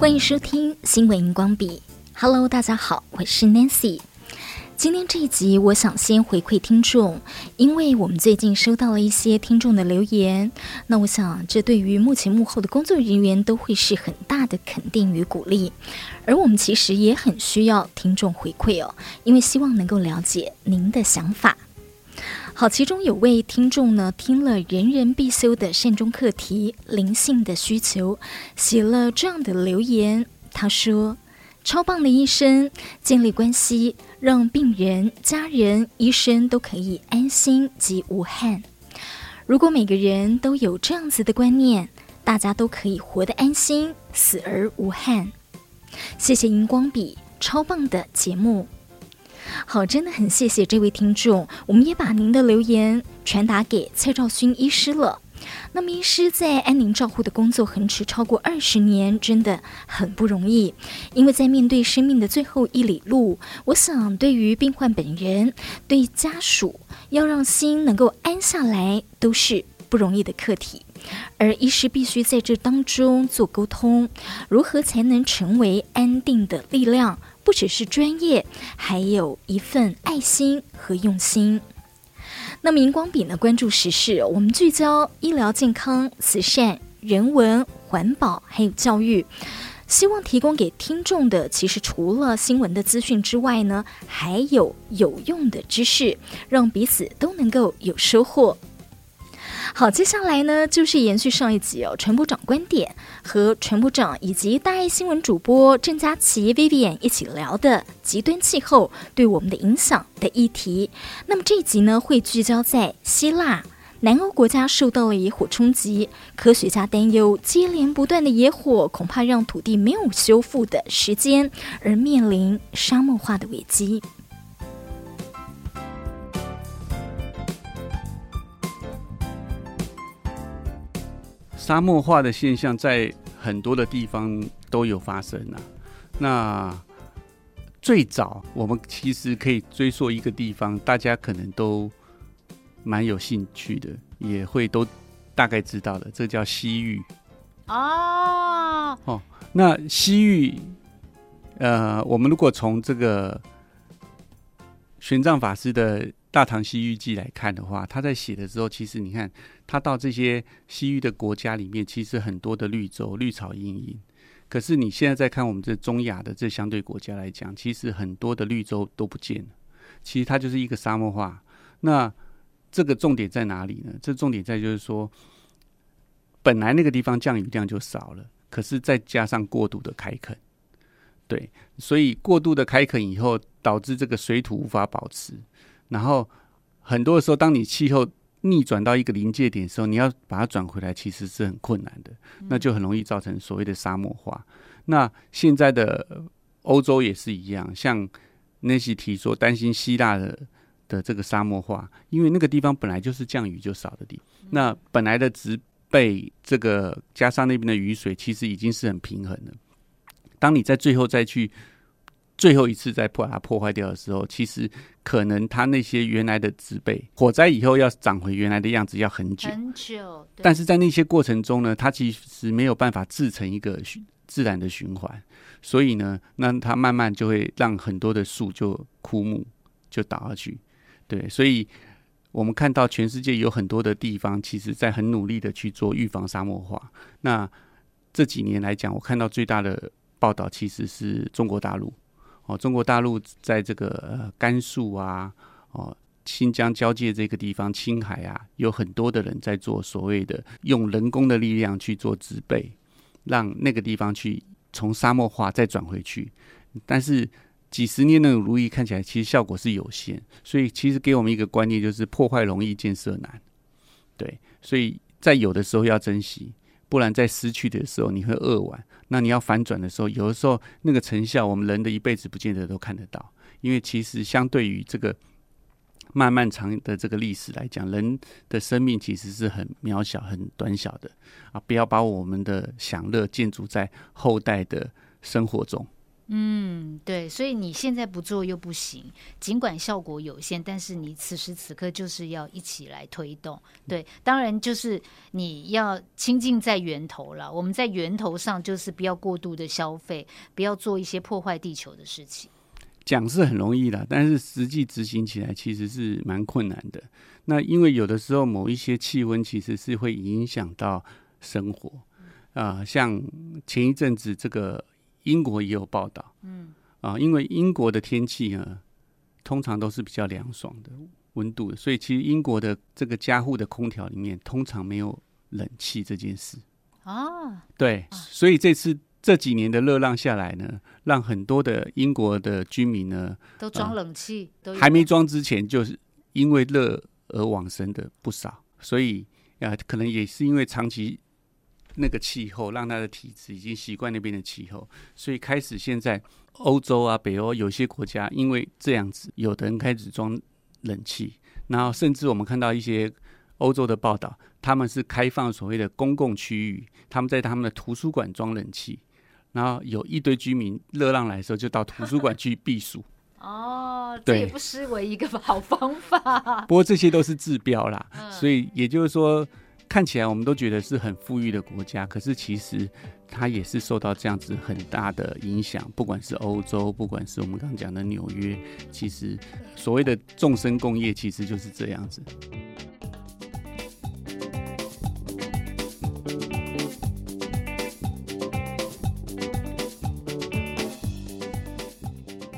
欢迎收听新闻荧光笔。Hello，大家好，我是 Nancy。今天这一集，我想先回馈听众，因为我们最近收到了一些听众的留言。那我想，这对于幕前幕后的工作人员都会是很大的肯定与鼓励。而我们其实也很需要听众回馈哦，因为希望能够了解您的想法。好，其中有位听众呢，听了人人必修的善终课题“灵性的需求”，写了这样的留言。他说：“超棒的医生，建立关系，让病人、家人、医生都可以安心及无憾。如果每个人都有这样子的观念，大家都可以活得安心，死而无憾。”谢谢荧光笔，超棒的节目。好，真的很谢谢这位听众，我们也把您的留言传达给蔡兆勋医师了。那么，医师在安宁照护的工作横持超过二十年，真的很不容易。因为在面对生命的最后一里路，我想对于病患本人、对家属，要让心能够安下来，都是不容易的课题。而医师必须在这当中做沟通，如何才能成为安定的力量？不只是专业，还有一份爱心和用心。那么荧光笔呢？关注时事，我们聚焦医疗健康、慈善、人文、环保，还有教育。希望提供给听众的，其实除了新闻的资讯之外呢，还有有用的知识，让彼此都能够有收获。好，接下来呢，就是延续上一集哦，传播长观点和传播长以及大爱新闻主播郑佳琪 Vivian 一起聊的极端气候对我们的影响的议题。那么这一集呢，会聚焦在希腊、南欧国家受到了野火冲击，科学家担忧接连不断的野火恐怕让土地没有修复的时间，而面临沙漠化的危机。沙漠化的现象在很多的地方都有发生啊。那最早我们其实可以追溯一个地方，大家可能都蛮有兴趣的，也会都大概知道的，这叫西域。哦哦，那西域，呃，我们如果从这个玄奘法师的。《大唐西域记》来看的话，他在写的时候，其实你看，他到这些西域的国家里面，其实很多的绿洲、绿草茵茵。可是你现在再看我们这中亚的这相对国家来讲，其实很多的绿洲都不见了。其实它就是一个沙漠化。那这个重点在哪里呢？这重点在就是说，本来那个地方降雨量就少了，可是再加上过度的开垦，对，所以过度的开垦以后，导致这个水土无法保持。然后很多的时候，当你气候逆转到一个临界点的时候，你要把它转回来，其实是很困难的，那就很容易造成所谓的沙漠化。那现在的欧洲也是一样，像那些提说担心希腊的的这个沙漠化，因为那个地方本来就是降雨就少的地方，那本来的植被这个加上那边的雨水，其实已经是很平衡的。当你在最后再去。最后一次再把它破坏掉的时候，其实可能它那些原来的植被，火灾以后要长回原来的样子要很久。很久。但是在那些过程中呢，它其实没有办法制成一个自然的循环，所以呢，那它慢慢就会让很多的树就枯木就倒下去。对，所以我们看到全世界有很多的地方，其实在很努力的去做预防沙漠化。那这几年来讲，我看到最大的报道其实是中国大陆。哦，中国大陆在这个呃甘肃啊，哦新疆交界这个地方，青海啊，有很多的人在做所谓的用人工的力量去做植被，让那个地方去从沙漠化再转回去。但是几十年的努力看起来，其实效果是有限。所以其实给我们一个观念，就是破坏容易，建设难。对，所以在有的时候要珍惜。不然，在失去的时候你会扼腕。那你要反转的时候，有的时候那个成效，我们人的一辈子不见得都看得到。因为其实相对于这个漫漫长的这个历史来讲，人的生命其实是很渺小、很短小的啊！不要把我们的享乐建筑在后代的生活中。嗯，对，所以你现在不做又不行，尽管效果有限，但是你此时此刻就是要一起来推动。对，当然就是你要亲近在源头了。我们在源头上就是不要过度的消费，不要做一些破坏地球的事情。讲是很容易的，但是实际执行起来其实是蛮困难的。那因为有的时候某一些气温其实是会影响到生活啊、像前一阵子这个。英国也有报道，嗯。啊，因为英国的天气呢，通常都是比较凉爽的温度，所以其实英国的这个家户的空调里面通常没有冷气这件事。啊。对，所以这次这几年的热浪下来呢，让很多的英国的居民呢都装冷气，呃、还没装之前就是因为热而往生的不少，所以啊，可能也是因为长期。那个气候让他的体质已经习惯那边的气候，所以开始现在欧洲啊、北欧有些国家因为这样子，有的人开始装冷气，然后甚至我们看到一些欧洲的报道，他们是开放所谓的公共区域，他们在他们的图书馆装冷气，然后有一堆居民热浪来的时候就到图书馆去避暑。哦，这也不失为一个好方法。不过这些都是治标啦，所以也就是说。看起来我们都觉得是很富裕的国家，可是其实它也是受到这样子很大的影响。不管是欧洲，不管是我们刚刚讲的纽约，其实所谓的众生共业，其实就是这样子。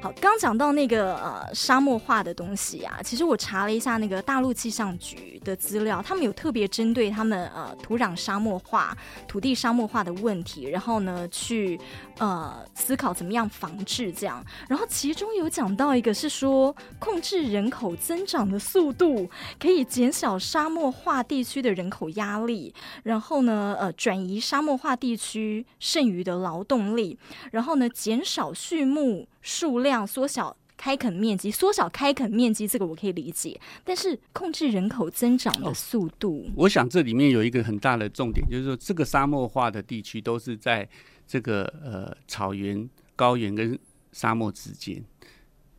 好，刚讲到那个呃沙漠化的东西啊，其实我查了一下那个大陆气象局的资料，他们有特别针对他们呃土壤沙漠化、土地沙漠化的问题，然后呢去呃思考怎么样防治这样。然后其中有讲到一个是说控制人口增长的速度，可以减少沙漠化地区的人口压力，然后呢呃转移沙漠化地区剩余的劳动力，然后呢减少畜牧数量，缩小开垦面积，缩小开垦面积，这个我可以理解。但是控制人口增长的速度，哦，我想这里面有一个很大的重点，就是说这个沙漠化的地区都是在这个呃草原、高原跟沙漠之间，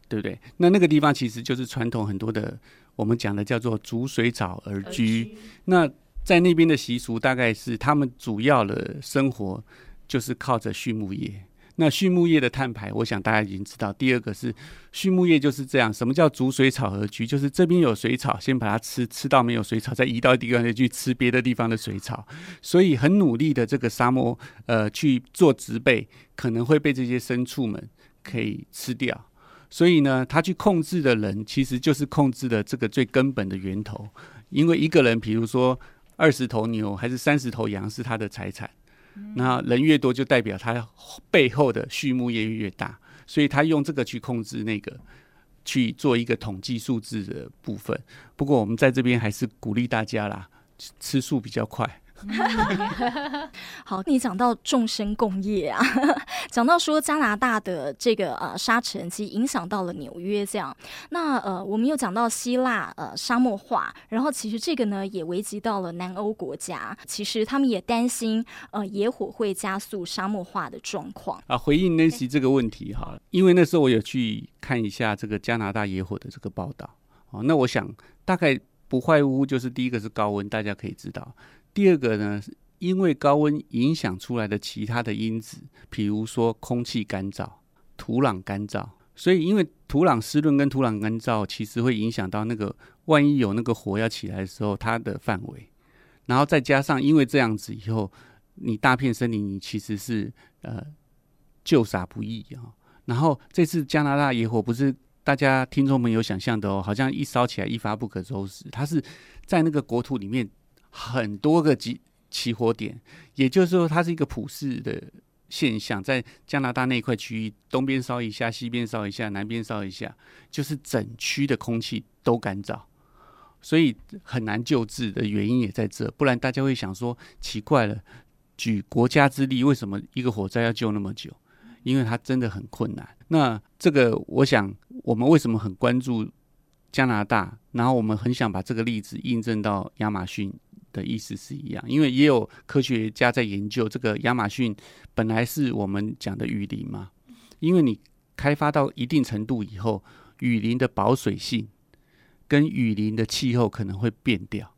对不对？那那个地方其实就是传统很多的我们讲的叫做逐水草而居。而居。那在那边的习俗大概是他们主要的生活就是靠着畜牧业。那畜牧业的碳排，我想大家已经知道。第二个是畜牧业就是这样，什么叫逐水草而居？就是这边有水草，先把它吃，吃到没有水草，再移到地方去吃别的地方的水草。所以很努力的这个沙漠，呃，去做植被，可能会被这些牲畜们可以吃掉。所以呢，他去控制的人，其实就是控制的这个最根本的源头。因为一个人，比如说二十头牛还是三十头羊是他的财产。那人越多，就代表他背后的畜牧业越大，所以他用这个去控制那个，去做一个统计数字的部分。不过我们在这边还是鼓励大家啦，吃素比较快。好，你讲到众生共业啊，讲到说加拿大的这个呃沙尘其实影响到了纽约这样，那呃我们又讲到希腊呃沙漠化，然后其实这个呢也危及到了南欧国家，其实他们也担心呃野火会加速沙漠化的状况啊。回应 Nancy 这个问题哈，因为那时候我有去看一下这个加拿大野火的这个报道，哦，那我想大概不坏屋就是第一个是高温，大家可以知道。第二个呢，因为高温影响出来的其他的因子，比如说空气干燥、土壤干燥，所以因为土壤湿润跟土壤干燥，其实会影响到那个万一有那个火要起来的时候，它的范围。然后再加上因为这样子以后，你大片森林你其实是呃救洒不易啊。然后这次加拿大野火不是大家听众们有想象的哦，好像一烧起来一发不可收拾，它是在那个国土里面。很多个起起火点，也就是说，它是一个普世的现象，在加拿大那块区域，东边烧一下，西边烧一下，南边烧一下，就是整区的空气都干燥，所以很难救治的原因也在这。不然大家会想说，奇怪了，举国家之力，为什么一个火灾要救那么久？因为它真的很困难。那这个，我想，我们为什么很关注加拿大？然后我们很想把这个例子印证到亚马逊。的意思是一样，因为也有科学家在研究这个亚马逊本来是我们讲的雨林嘛，因为你开发到一定程度以后，雨林的保水性跟雨林的气候可能会变掉。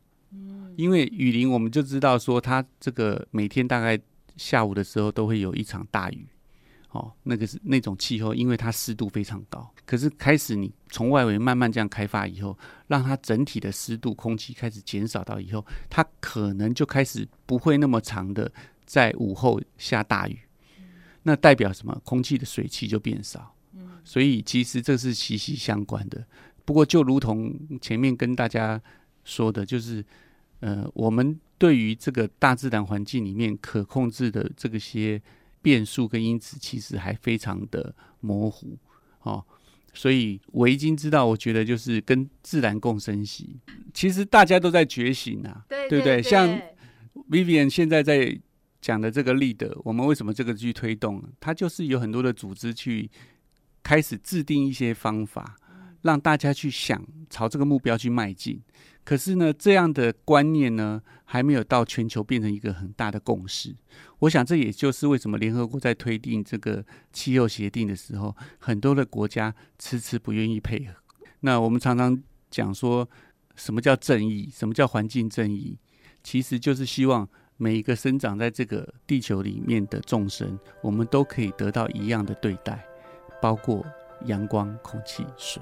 因为雨林我们就知道说，它这个每天大概下午的时候都会有一场大雨。哦，那个是那种气候，因为它湿度非常高。可是开始你从外围慢慢这样开发以后，让它整体的湿度、空气开始减少到以后，它可能就开始不会那么长的在午后下大雨。那代表什么？空气的水汽就变少。所以其实这是息息相关的。不过就如同前面跟大家说的，就是呃，我们对于这个大自然环境里面可控制的这个些。变数跟因子其实还非常的模糊哦，所以我已经知道，我觉得就是跟自然共生息。其实大家都在觉醒啊，对，对不对？像 Vivian 现在在讲的这个 Leader，我们为什么这个去推动？它就是有很多的组织去开始制定一些方法，让大家去想朝这个目标去迈进。可是呢，这样的观念呢，还没有到全球变成一个很大的共识。我想，这也就是为什么联合国在推定这个气候协定的时候，很多的国家迟迟不愿意配合。那我们常常讲说，什么叫正义？什么叫环境正义？其实就是希望每一个生长在这个地球里面的众生，我们都可以得到一样的对待，包括阳光、空气、水。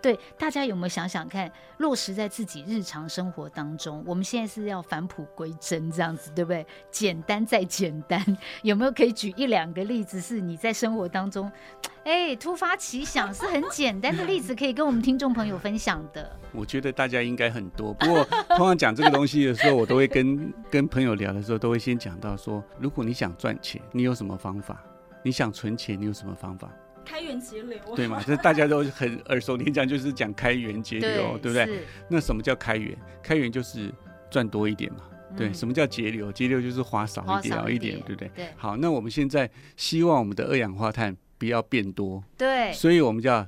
对，大家有没有想想看，落实在自己日常生活当中？我们现在是要返璞归真这样子，对不对？简单再简单，有没有可以举一两个例子，是你在生活当中，哎，突发奇想，是很简单的例子，可以跟我们听众朋友分享的？我觉得大家应该很多，不过通常讲这个东西的时候，我都会跟跟朋友聊的时候，都会先讲到说，如果你想赚钱，你有什么方法？你想存钱，你有什么方法？开源节流，对嘛？这大家都很耳熟能详，就是讲开源节流，对，对不对？那什么叫开源？开源就是赚多一点嘛。嗯、对，什么叫节流？节流就是花少一点，少一点，对不对？对。好，那我们现在希望我们的二氧化碳不要变多，对。所以我们叫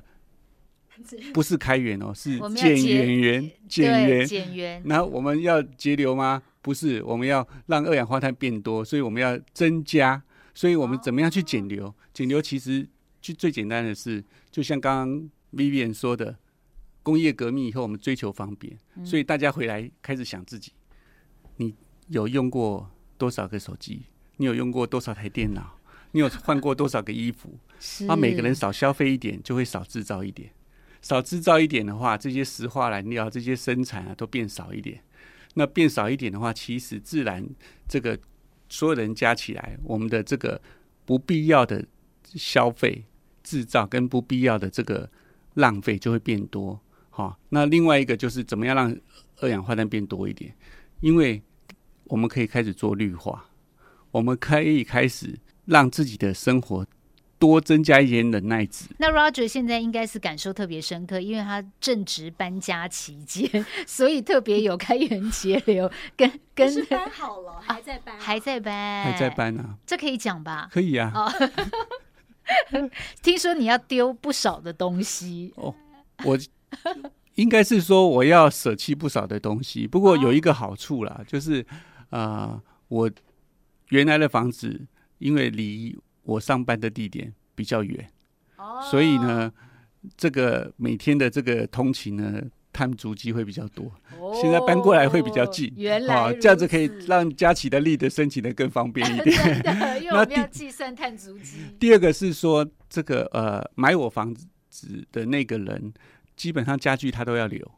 不是开源哦，是减源源，减源，减源。那我们要节流吗？不是，我们要让二氧化碳变多，所以我们要增加。所以我们怎么样去减流？减流其实。就最简单的是，就像刚刚 Vivian 说的，工业革命以后，我们追求方便，所以大家回来开始想自己，你有用过多少个手机？你有用过多少台电脑？你有换过多少个衣服？啊，每个人少消费一点，就会少制造一点。少制造一点的话，这些石化燃料、这些生产啊，都变少一点。那变少一点的话，其实自然这个所有人加起来，我们的这个不必要的消费。制造跟不必要的这个浪费就会变多，好，那另外一个就是怎么样让二氧化碳变多一点？因为我们可以开始做绿化，我们可以开始让自己的生活多增加一些忍耐值。那 Roger 现在应该是感受特别深刻，因为他正值搬家期间，所以特别有开源节流。跟跟是搬好了，还在搬，还在搬，还在搬啊？这可以讲吧？可以啊。听说你要丢不少的东西哦，我应该是说我要舍弃不少的东西。不过有一个好处啦，就是啊、呃，我原来的房子因为离我上班的地点比较远，所以呢，这个每天的这个通勤呢。碳足迹会比较多，现在搬过来会比较近，原来这样子可以让佳琪的力的申请的更方便一点。因为我们要计算碳足迹。第二个是说，这个呃，买我房子的那个人，基本上家具他都要留，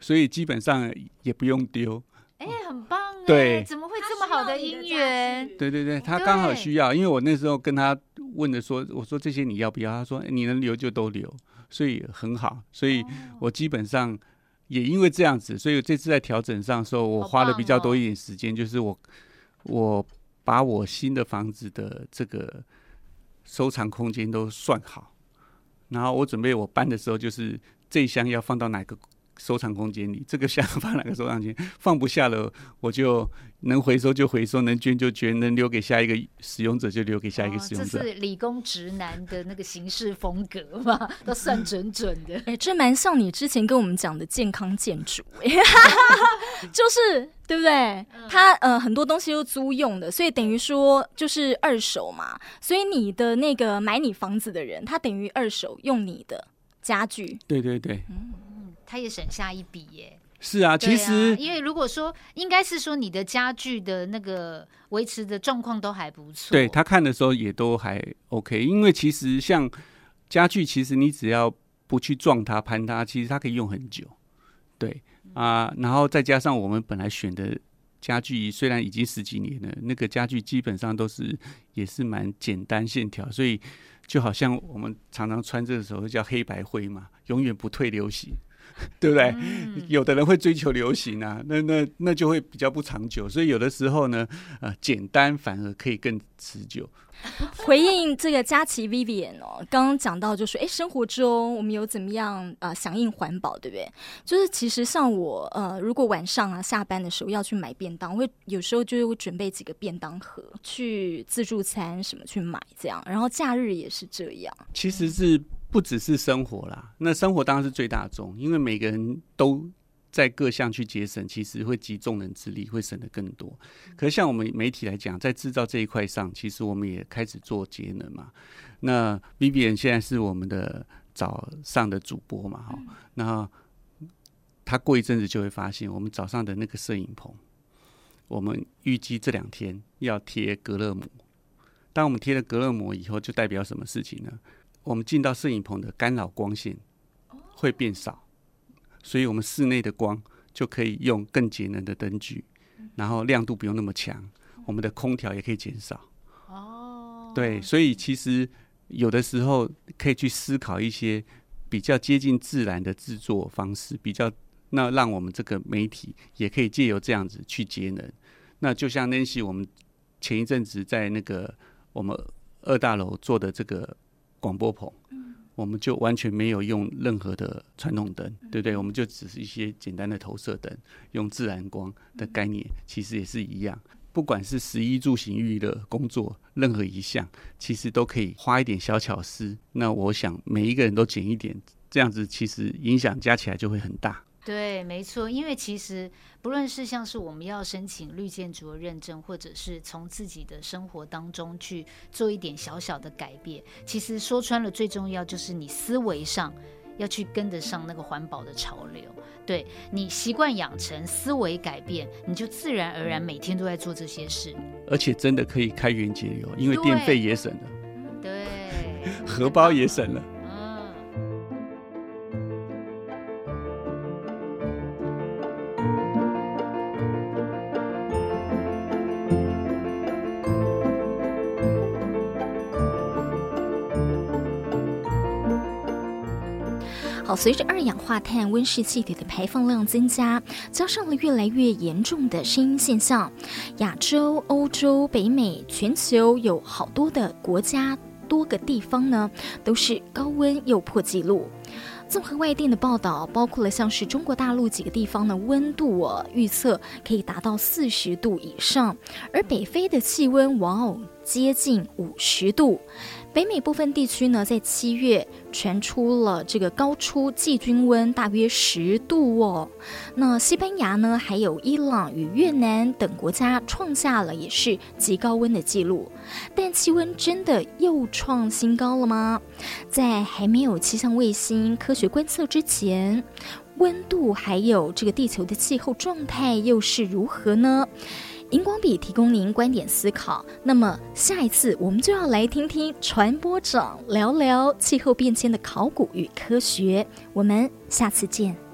所以基本上也不用丢。哎，很棒哎！对，怎么会这么好的姻缘？对对对，他刚好需要，因为我那时候跟他问的说，我说这些你要不要？他说你能留就都留。所以很好，所以我基本上也因为这样子，所以这次在调整上的时候，我花了比较多一点时间，就是我我把我新的房子的这个收藏空间都算好，然后我准备我搬的时候，就是这一箱要放到哪个收藏空间里，这个想放哪个收藏间，放不下了，我就能回收就回收，能捐就捐，能留给下一个使用者就留给下一个使用者。哦、这是理工直男的那个行事风格嘛，都算准准的。哎、欸，这蛮像你之前跟我们讲的健康建筑，就是对不对？他呃很多东西都租用的，所以等于说就是二手嘛。所以你的那个买你房子的人，他等于二手用你的家具。对对对。嗯他也省下一笔耶。是啊，其实、啊、因为如果说应该是说你的家具的那个维持的状况都还不错，对他看的时候也都还 OK。因为其实像家具，其实你只要不去撞它、攀它，其实它可以用很久。对啊，然后再加上我们本来选的家具，虽然已经十几年了，那个家具基本上都是也是蛮简单线条，所以就好像我们常常穿这个时候叫黑白灰嘛，永远不退流行。对不对？嗯、有的人会追求流行啊，那那那就会比较不长久。所以有的时候呢，呃，简单反而可以更持久。回应这个佳琪 Vivian 哦，刚刚讲到就是，哎，生活中我们有怎么样啊响应环保，对不对？就是其实像我呃，如果晚上啊下班的时候要去买便当，我会有时候就是会准备几个便当盒去自助餐什么去买这样，然后假日也是这样。其实是。不只是生活啦，那生活当然是最大宗，因为每个人都在各项去节省，其实会集众人之力，会省得更多。可是像我们媒体来讲，在制造这一块上，其实我们也开始做节能嘛。那 Vivian 现在是我们的早上的主播嘛，哈，那他过一阵子就会发现，我们早上的那个摄影棚，我们预计这两天要贴隔热膜。当我们贴了隔热膜以后，就代表什么事情呢？我们进到摄影棚的干扰光线会变少，所以我们室内的光就可以用更节能的灯具，然后亮度不用那么强，我们的空调也可以减少。哦，对，所以其实有的时候可以去思考一些比较接近自然的制作方式，比较那让我们这个媒体也可以借由这样子去节能。那就像 Nancy，我们前一阵子在那个我们二大楼做的这个。广播棚，我们就完全没有用任何的传统灯，对不对？我们就只是一些简单的投射灯，用自然光的概念，其实也是一样。不管是十一住行娱乐工作，任何一项，其实都可以花一点小巧思。那我想每一个人都减一点，这样子其实影响加起来就会很大。对，没错，因为其实不论是像是我们要申请绿建筑的认证，或者是从自己的生活当中去做一点小小的改变，其实说穿了，最重要就是你思维上要去跟得上那个环保的潮流。对，你习惯养成，思维改变，你就自然而然每天都在做这些事，而且真的可以开源节流，因为电费也省了，对，荷包也省了。随着二氧化碳温室气体的排放量增加，加上了越来越严重的声音现象，亚洲、欧洲、北美，全球有好多的国家、多个地方呢，都是高温又破纪录。综合外电的报道，包括了像是中国大陆几个地方的温度哦，预测可以达到四十度以上，而北非的气温，哇哦，接近五十度。北美部分地区呢，在七月传出了这个高出季均温大约十度哦。那西班牙呢，还有伊朗与越南等国家创下了也是极高温的记录。但气温真的又创新高了吗？在还没有气象卫星因科学观测之前，温度还有这个地球的气候状态又是如何呢？荧光笔提供您观点思考。那么下一次我们就要来听听传播长聊聊气候变迁的考古与科学。我们下次见。